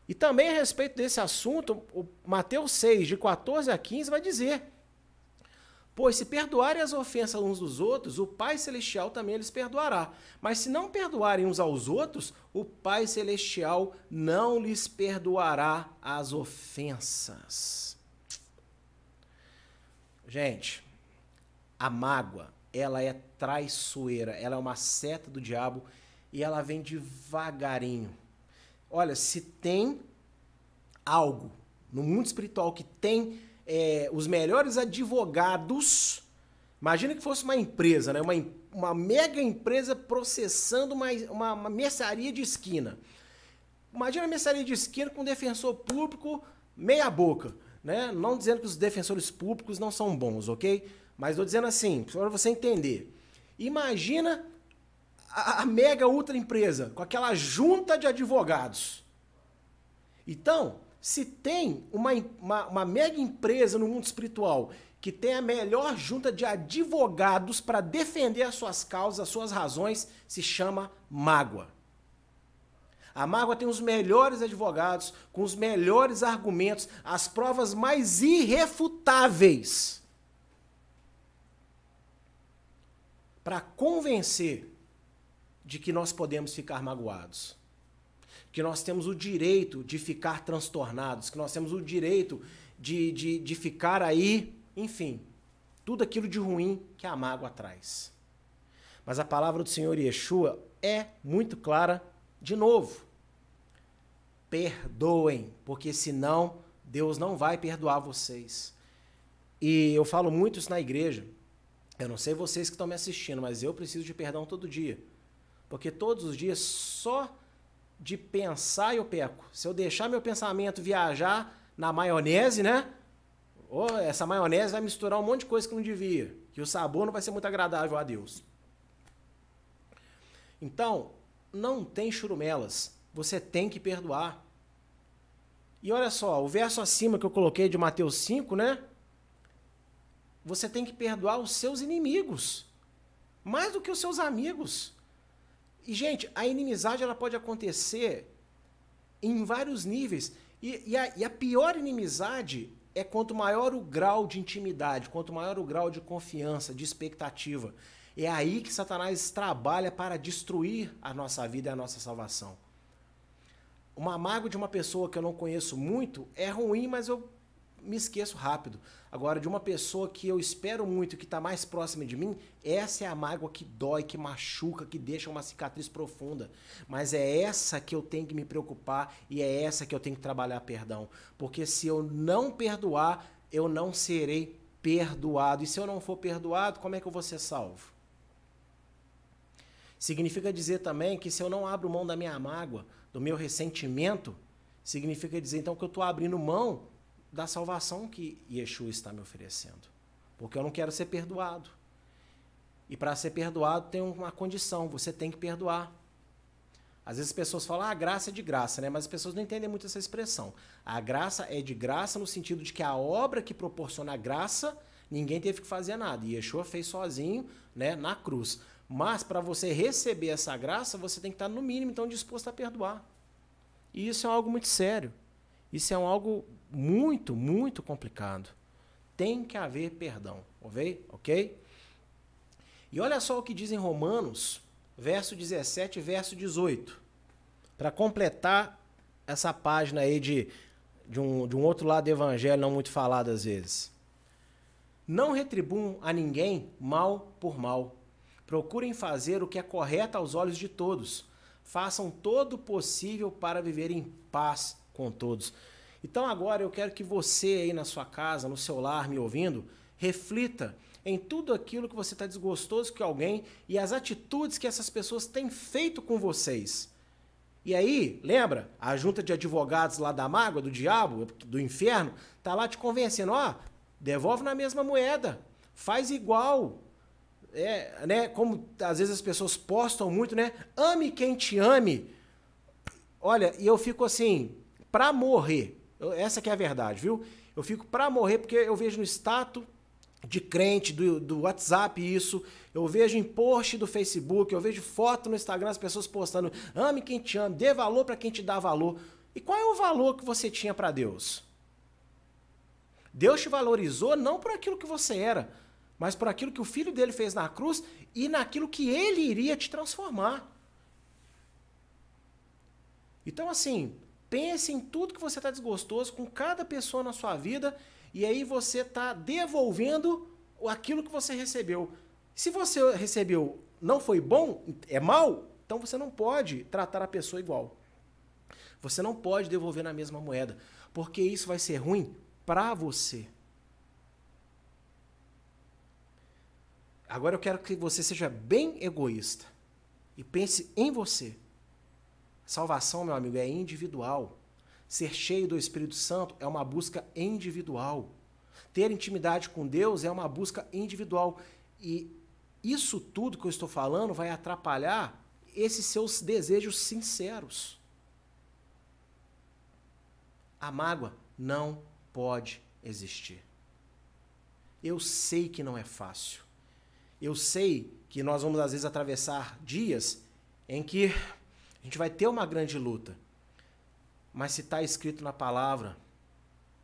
Speaker 1: E também a respeito desse assunto, o Mateus 6, de 14 a 15, vai dizer Pois se perdoarem as ofensas uns dos outros, o Pai Celestial também lhes perdoará. Mas se não perdoarem uns aos outros, o Pai Celestial não lhes perdoará as ofensas. Gente, a mágoa, ela é traiçoeira, ela é uma seta do diabo e ela vem devagarinho. Olha, se tem algo no mundo espiritual que tem é, os melhores advogados. Imagina que fosse uma empresa, né? uma, uma mega empresa processando uma, uma, uma mercearia de esquina. Imagina a mercearia de esquina com um defensor público meia boca. Né? Não dizendo que os defensores públicos não são bons, ok? Mas estou dizendo assim, para você entender. Imagina a, a mega ultra empresa com aquela junta de advogados. Então, se tem uma, uma, uma mega empresa no mundo espiritual que tem a melhor junta de advogados para defender as suas causas, as suas razões, se chama Mágoa. A Mágoa tem os melhores advogados, com os melhores argumentos, as provas mais irrefutáveis para convencer de que nós podemos ficar magoados que nós temos o direito de ficar transtornados, que nós temos o direito de, de, de ficar aí, enfim, tudo aquilo de ruim que a mágoa traz. Mas a palavra do Senhor Yeshua é muito clara de novo. Perdoem, porque senão Deus não vai perdoar vocês. E eu falo muito isso na igreja. Eu não sei vocês que estão me assistindo, mas eu preciso de perdão todo dia. Porque todos os dias só de pensar eu peco. Se eu deixar meu pensamento viajar na maionese, né? Oh, essa maionese vai misturar um monte de coisa que não devia. Que o sabor não vai ser muito agradável a Deus. Então, não tem churumelas. Você tem que perdoar. E olha só, o verso acima que eu coloquei de Mateus 5, né? Você tem que perdoar os seus inimigos. Mais do que os seus amigos. E, gente, a inimizade ela pode acontecer em vários níveis. E, e, a, e a pior inimizade é quanto maior o grau de intimidade, quanto maior o grau de confiança, de expectativa. É aí que Satanás trabalha para destruir a nossa vida e a nossa salvação. Uma mágoa de uma pessoa que eu não conheço muito é ruim, mas eu me esqueço rápido. Agora, de uma pessoa que eu espero muito, que está mais próxima de mim, essa é a mágoa que dói, que machuca, que deixa uma cicatriz profunda. Mas é essa que eu tenho que me preocupar e é essa que eu tenho que trabalhar perdão. Porque se eu não perdoar, eu não serei perdoado. E se eu não for perdoado, como é que eu vou ser salvo? Significa dizer também que se eu não abro mão da minha mágoa, do meu ressentimento, significa dizer então que eu estou abrindo mão da salvação que Yeshua está me oferecendo. Porque eu não quero ser perdoado. E para ser perdoado tem uma condição, você tem que perdoar. Às vezes as pessoas falam, ah, a graça é de graça, né? Mas as pessoas não entendem muito essa expressão. A graça é de graça no sentido de que a obra que proporciona a graça, ninguém teve que fazer nada. E Yeshua fez sozinho, né, na cruz. Mas para você receber essa graça, você tem que estar no mínimo então disposto a perdoar. E isso é algo muito sério. Isso é um algo muito, muito complicado. Tem que haver perdão, ok? ok? E olha só o que diz em Romanos, verso 17 verso 18. Para completar essa página aí de, de, um, de um outro lado do evangelho não muito falado às vezes. Não retribuam a ninguém mal por mal. Procurem fazer o que é correto aos olhos de todos. Façam todo o possível para viver em paz com todos. Então agora eu quero que você aí na sua casa, no seu lar, me ouvindo, reflita em tudo aquilo que você está desgostoso com alguém e as atitudes que essas pessoas têm feito com vocês. E aí, lembra? A junta de advogados lá da mágoa, do diabo, do inferno, tá lá te convencendo, ó, devolve na mesma moeda, faz igual. É, né, como às vezes as pessoas postam muito, né? Ame quem te ame. Olha, e eu fico assim, pra morrer, eu, essa que é a verdade, viu? Eu fico para morrer porque eu vejo no status de crente, do, do WhatsApp isso, eu vejo em post do Facebook, eu vejo foto no Instagram, as pessoas postando, ame quem te ama, dê valor para quem te dá valor. E qual é o valor que você tinha para Deus? Deus te valorizou não por aquilo que você era, mas por aquilo que o filho dele fez na cruz e naquilo que ele iria te transformar. Então, assim, Pense em tudo que você está desgostoso com cada pessoa na sua vida e aí você está devolvendo aquilo que você recebeu. Se você recebeu não foi bom, é mal, então você não pode tratar a pessoa igual. Você não pode devolver na mesma moeda, porque isso vai ser ruim para você. Agora eu quero que você seja bem egoísta e pense em você. Salvação, meu amigo, é individual. Ser cheio do Espírito Santo é uma busca individual. Ter intimidade com Deus é uma busca individual. E isso tudo que eu estou falando vai atrapalhar esses seus desejos sinceros. A mágoa não pode existir. Eu sei que não é fácil. Eu sei que nós vamos às vezes atravessar dias em que a gente vai ter uma grande luta. Mas se está escrito na palavra,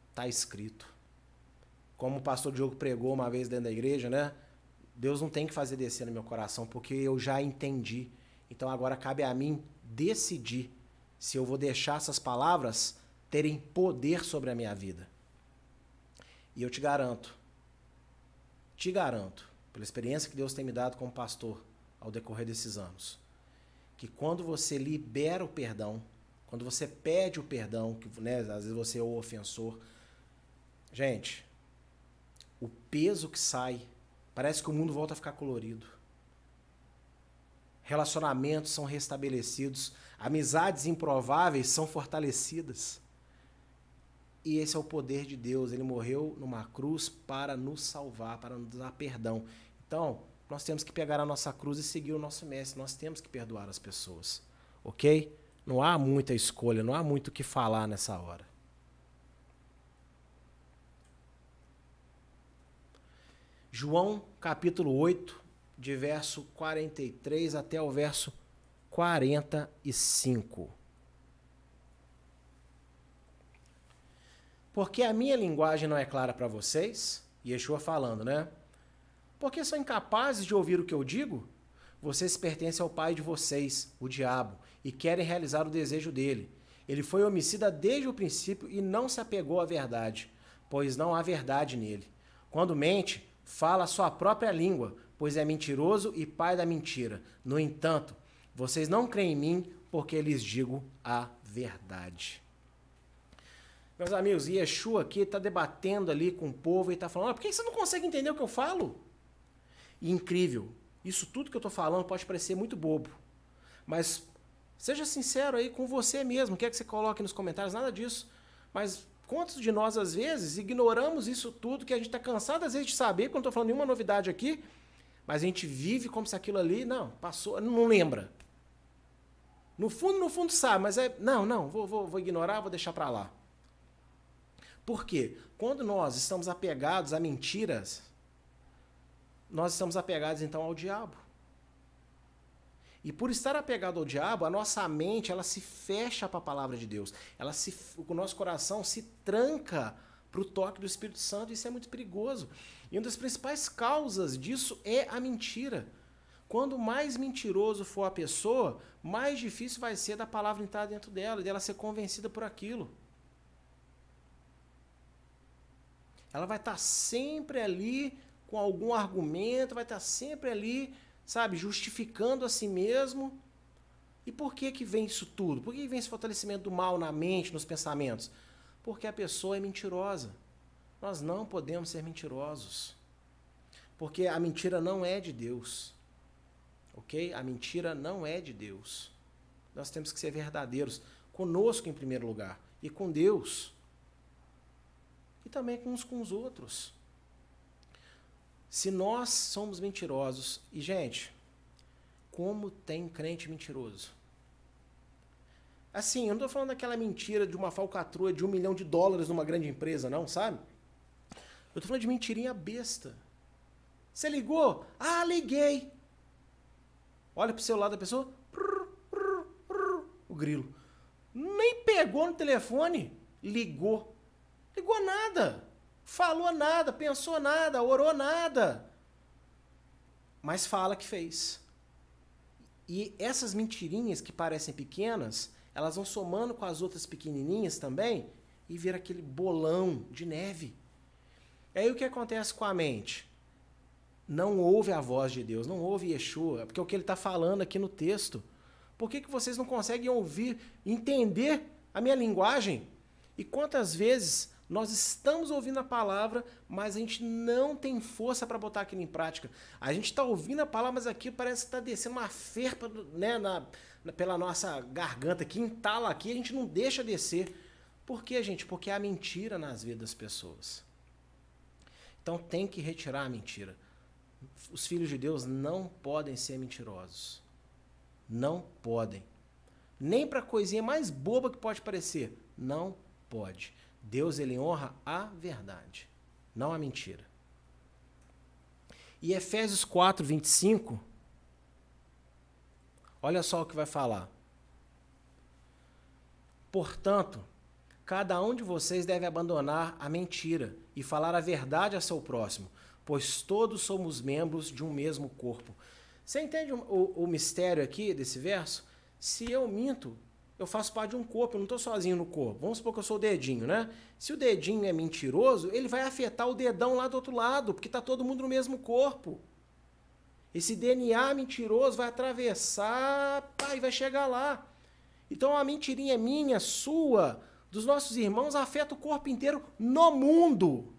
Speaker 1: está escrito. Como o pastor Diogo pregou uma vez dentro da igreja, né? Deus não tem que fazer descer no meu coração, porque eu já entendi. Então agora cabe a mim decidir se eu vou deixar essas palavras terem poder sobre a minha vida. E eu te garanto, te garanto, pela experiência que Deus tem me dado como pastor ao decorrer desses anos, que quando você libera o perdão, quando você pede o perdão, que né, às vezes você é o ofensor, gente, o peso que sai, parece que o mundo volta a ficar colorido. Relacionamentos são restabelecidos, amizades improváveis são fortalecidas. E esse é o poder de Deus. Ele morreu numa cruz para nos salvar, para nos dar perdão. Então, nós temos que pegar a nossa cruz e seguir o nosso mestre. Nós temos que perdoar as pessoas. Ok? Não há muita escolha, não há muito o que falar nessa hora. João capítulo 8, de verso 43 até o verso 45. Porque a minha linguagem não é clara para vocês? Yeshua falando, né? Porque são incapazes de ouvir o que eu digo? Vocês pertencem ao pai de vocês, o diabo, e querem realizar o desejo dele. Ele foi homicida desde o princípio e não se apegou à verdade, pois não há verdade nele. Quando mente, fala a sua própria língua, pois é mentiroso e pai da mentira. No entanto, vocês não creem em mim, porque lhes digo a verdade. Meus amigos, Yeshua aqui está debatendo ali com o povo e está falando: ah, por que você não consegue entender o que eu falo? E incrível, isso tudo que eu estou falando pode parecer muito bobo, mas seja sincero aí com você mesmo, quer que você coloque nos comentários, nada disso. Mas quantos de nós, às vezes, ignoramos isso tudo que a gente está cansado, às vezes, de saber, porque eu não estou falando nenhuma novidade aqui, mas a gente vive como se aquilo ali, não, passou, não lembra. No fundo, no fundo sabe, mas é, não, não, vou, vou, vou ignorar, vou deixar para lá. Por quê? Quando nós estamos apegados a mentiras, nós estamos apegados então ao diabo. E por estar apegado ao diabo, a nossa mente ela se fecha para a palavra de Deus. Ela se, o nosso coração se tranca para o toque do Espírito Santo. Isso é muito perigoso. E uma das principais causas disso é a mentira. Quando mais mentiroso for a pessoa, mais difícil vai ser da palavra entrar dentro dela, dela ser convencida por aquilo. Ela vai estar sempre ali com algum argumento, vai estar sempre ali, sabe, justificando a si mesmo. E por que que vem isso tudo? Por que vem esse fortalecimento do mal na mente, nos pensamentos? Porque a pessoa é mentirosa. Nós não podemos ser mentirosos. Porque a mentira não é de Deus. Ok? A mentira não é de Deus. Nós temos que ser verdadeiros conosco em primeiro lugar e com Deus. E também com uns com os outros. Se nós somos mentirosos, e gente, como tem crente mentiroso? Assim, eu não estou falando daquela mentira de uma falcatrua de um milhão de dólares numa grande empresa, não, sabe? Eu estou falando de mentirinha besta. Você ligou? Ah, liguei. Olha para o celular da pessoa, o grilo. Nem pegou no telefone, ligou. Ligou nada falou nada, pensou nada, orou nada. Mas fala que fez. E essas mentirinhas que parecem pequenas, elas vão somando com as outras pequenininhas também e vira aquele bolão de neve. E aí o que acontece com a mente? Não ouve a voz de Deus, não ouve Yeshua, porque é o que ele está falando aqui no texto. Por que, que vocês não conseguem ouvir, entender a minha linguagem? E quantas vezes nós estamos ouvindo a palavra, mas a gente não tem força para botar aquilo em prática. A gente está ouvindo a palavra, mas aqui parece que está descendo uma ferpa né, na, na, pela nossa garganta, que entala aqui, a gente não deixa descer. Por quê, gente? Porque há mentira nas vidas das pessoas. Então tem que retirar a mentira. Os filhos de Deus não podem ser mentirosos. Não podem. Nem para coisinha mais boba que pode parecer. Não pode. Deus ele honra a verdade, não a mentira. E Efésios 4, 25, olha só o que vai falar. Portanto, cada um de vocês deve abandonar a mentira e falar a verdade a seu próximo, pois todos somos membros de um mesmo corpo. Você entende o, o, mistério aqui desse verso? Se eu minto, eu faço parte de um corpo, eu não estou sozinho no corpo. Vamos supor que eu sou o dedinho, né? Se o dedinho é mentiroso, ele vai afetar o dedão lá do outro lado, porque está todo mundo no mesmo corpo. Esse DNA mentiroso vai atravessar pá, e vai chegar lá. Então a mentirinha minha, sua, dos nossos irmãos, afeta o corpo inteiro no mundo.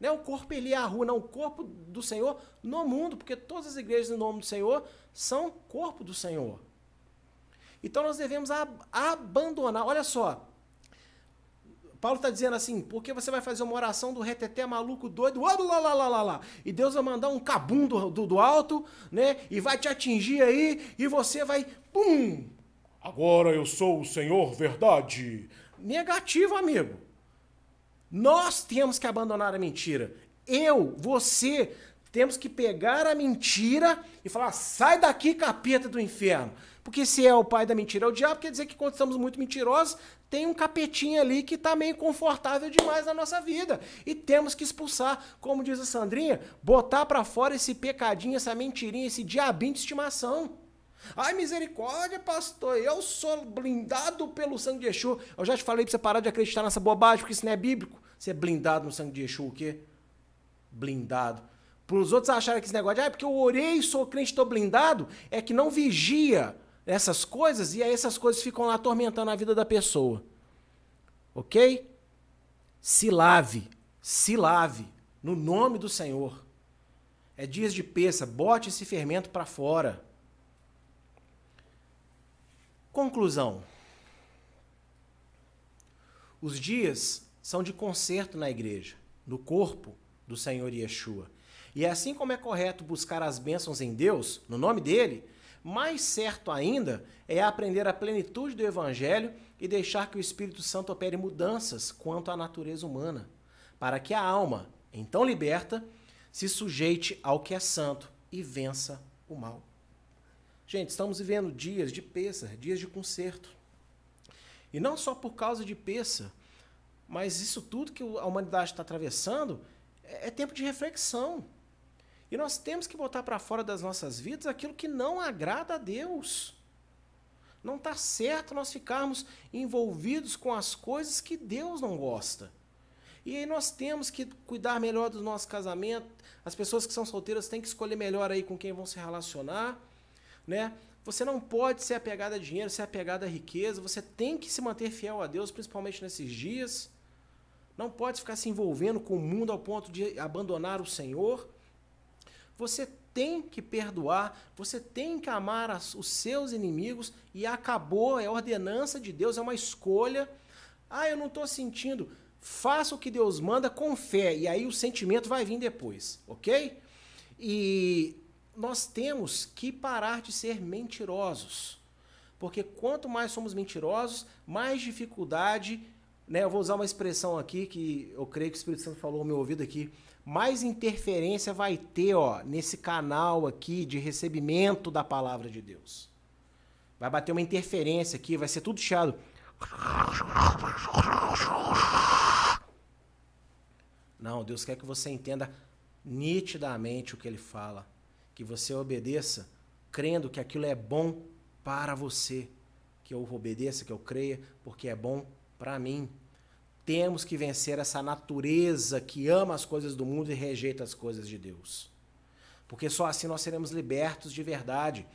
Speaker 1: Não é o corpo ali a rua, não, o corpo do Senhor no mundo, porque todas as igrejas em nome do Senhor são corpo do Senhor. Então nós devemos ab abandonar. Olha só. Paulo está dizendo assim, porque você vai fazer uma oração do reteté maluco doido, lá, lá, lá, lá, lá, e Deus vai mandar um cabum do, do, do alto, né, e vai te atingir aí, e você vai, pum, agora eu sou o Senhor verdade. Negativo, amigo. Nós temos que abandonar a mentira. Eu, você, Temos que pegar a mentira e falar: sai daqui, capeta do inferno. Porque se é o pai da mentira, é o diabo, quer dizer que quando estamos muito mentirosos, tem um capetinho ali que está meio confortável demais na nossa vida. E temos que expulsar, como diz a Sandrinha, botar para fora esse pecadinho, essa mentirinha, esse diabinho de estimação. Ai, misericórdia, pastor, eu sou blindado pelo sangue de Yeshua. Eu já te falei para você parar de acreditar nessa bobagem, porque isso não é bíblico. Você é blindado no sangue de Yeshua, o quê? Blindado. Para os outros acharem que esse negócio de, ah, é porque eu orei sou crente, estou blindado, é que não vigia essas coisas e aí essas coisas ficam lá atormentando a vida da pessoa. Ok? Se lave, se lave, no nome do Senhor. É dias de peça, bote esse fermento para fora. Conclusão. Os dias são de conserto na igreja, no corpo do Senhor Yeshua. E é assim como é correto buscar as bênçãos em Deus, no nome dele, mais certo ainda é aprender a plenitude do Evangelho e deixar que o Espírito Santo opere mudanças quanto à natureza humana, para que a alma, então liberta, se sujeite ao que é santo e vença o mal. Gente, estamos vivendo dias de peça, dias de conserto. E não só por causa de peça, mas isso tudo que a humanidade está atravessando é, é tempo de reflexão. E nós temos que botar para fora das nossas vidas aquilo que não agrada a Deus. Não está certo nós ficarmos envolvidos com as coisas que Deus não gosta. E aí nós temos que cuidar melhor do nosso casamento. As pessoas que são solteiras têm que escolher melhor aí com quem vão se relacionar né? Você não pode ser apegado a dinheiro, ser apegado à riqueza. Você tem que se manter fiel a Deus, principalmente nesses dias. Não pode ficar se envolvendo com o mundo ao ponto de abandonar o Senhor. Você tem que perdoar, você tem que amar os seus inimigos e acabou, é ordenança de Deus, é uma escolha. Ah, eu não estou sentindo. Faça o que Deus manda com fé e aí o sentimento vai vir depois, ok? E nós temos que parar de ser mentirosos. Porque quanto mais somos mentirosos, mais dificuldade, né? Eu vou usar uma expressão aqui que eu creio que o Espírito Santo falou ao meu ouvido aqui, mais interferência vai ter, ó, nesse canal aqui de recebimento da palavra de Deus. Vai bater uma interferência aqui, vai ser tudo chiado. Não, Deus quer que você entenda nitidamente o que ele fala que você obedeça crendo que aquilo é bom para você, que eu obedeça, que eu creia, porque é bom para mim. Temos que vencer essa natureza que ama as coisas do mundo e rejeita as coisas de Deus. Porque só assim nós seremos libertos de verdade.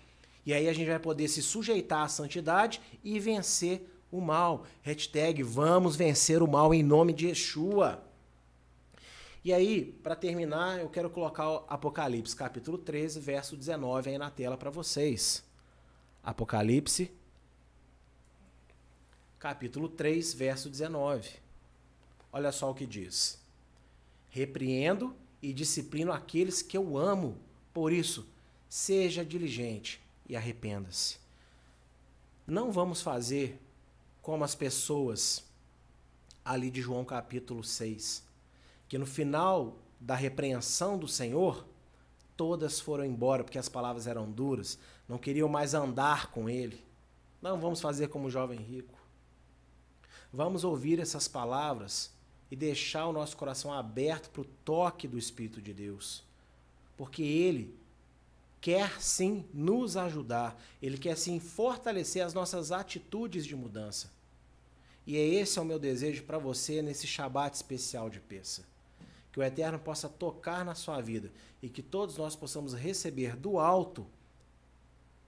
Speaker 1: E aí a gente vai poder se sujeitar à santidade e vencer o mal. Hashtag vamos vencer o mal em nome de Yeshua. E aí, para terminar, eu quero colocar Apocalipse, capítulo 13, verso 19 aí na tela para vocês. Apocalipse, capítulo 3, verso 19. Olha só o que diz: Repreendo e disciplino aqueles que eu amo, por isso, seja diligente e arrependa-se. Não vamos fazer como as pessoas ali de João capítulo 6 que no final da repreensão do Senhor, todas foram embora porque as palavras eram duras, não queriam mais andar com ele. Não vamos fazer como o jovem rico. Vamos ouvir essas palavras e deixar o nosso coração aberto para o toque do Espírito de Deus. Porque ele quer sim nos ajudar, ele quer sim fortalecer as nossas atitudes de mudança. E é esse é o meu desejo para você nesse Shabat especial de Peça que o Eterno possa tocar na sua vida e que todos nós possamos receber do alto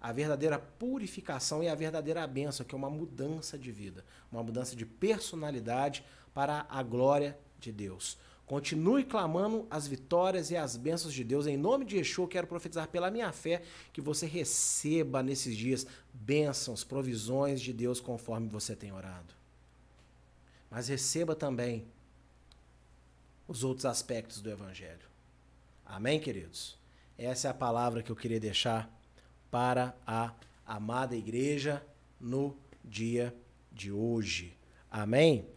Speaker 1: a verdadeira purificação e a verdadeira bênção, que é uma mudança de vida, uma mudança de personalidade para a glória de Deus. Continue clamando as vitórias e as bênçãos de Deus. Em nome de Yeshua, quero profetizar pela minha fé que você receba nesses dias bênçãos, provisões de Deus conforme você tem orado. Mas receba também os outros aspectos do Evangelho. Amém, queridos? Essa é a palavra que eu queria deixar para a amada igreja no dia de hoje. Amém?